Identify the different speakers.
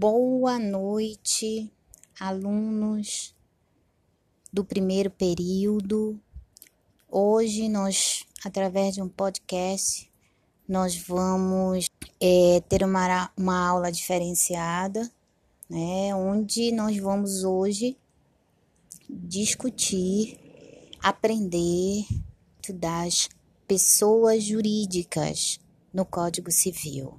Speaker 1: Boa noite, alunos do primeiro período. Hoje nós, através de um podcast, nós vamos é, ter uma, uma aula diferenciada, né? Onde nós vamos hoje discutir, aprender das pessoas jurídicas no Código Civil.